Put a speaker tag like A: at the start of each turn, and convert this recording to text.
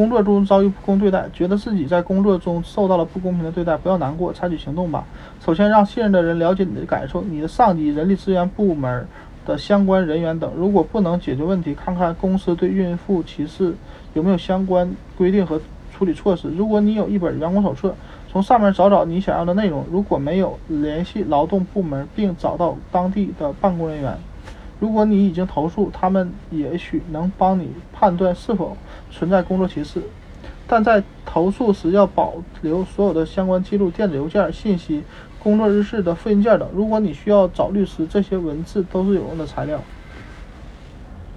A: 工作中遭遇不公对待，觉得自己在工作中受到了不公平的对待，不要难过，采取行动吧。首先，让信任的人了解你的感受，你的上级、人力资源部门的相关人员等。如果不能解决问题，看看公司对孕妇歧视有没有相关规定和处理措施。如果你有一本员工手册，从上面找找你想要的内容。如果没有，联系劳动部门并找到当地的办公人员。如果你已经投诉，他们也许能帮你判断是否存在工作歧视。但在投诉时要保留所有的相关记录、电子邮件信息、工作日志的复印件等。如果你需要找律师，这些文字都是有用的材料。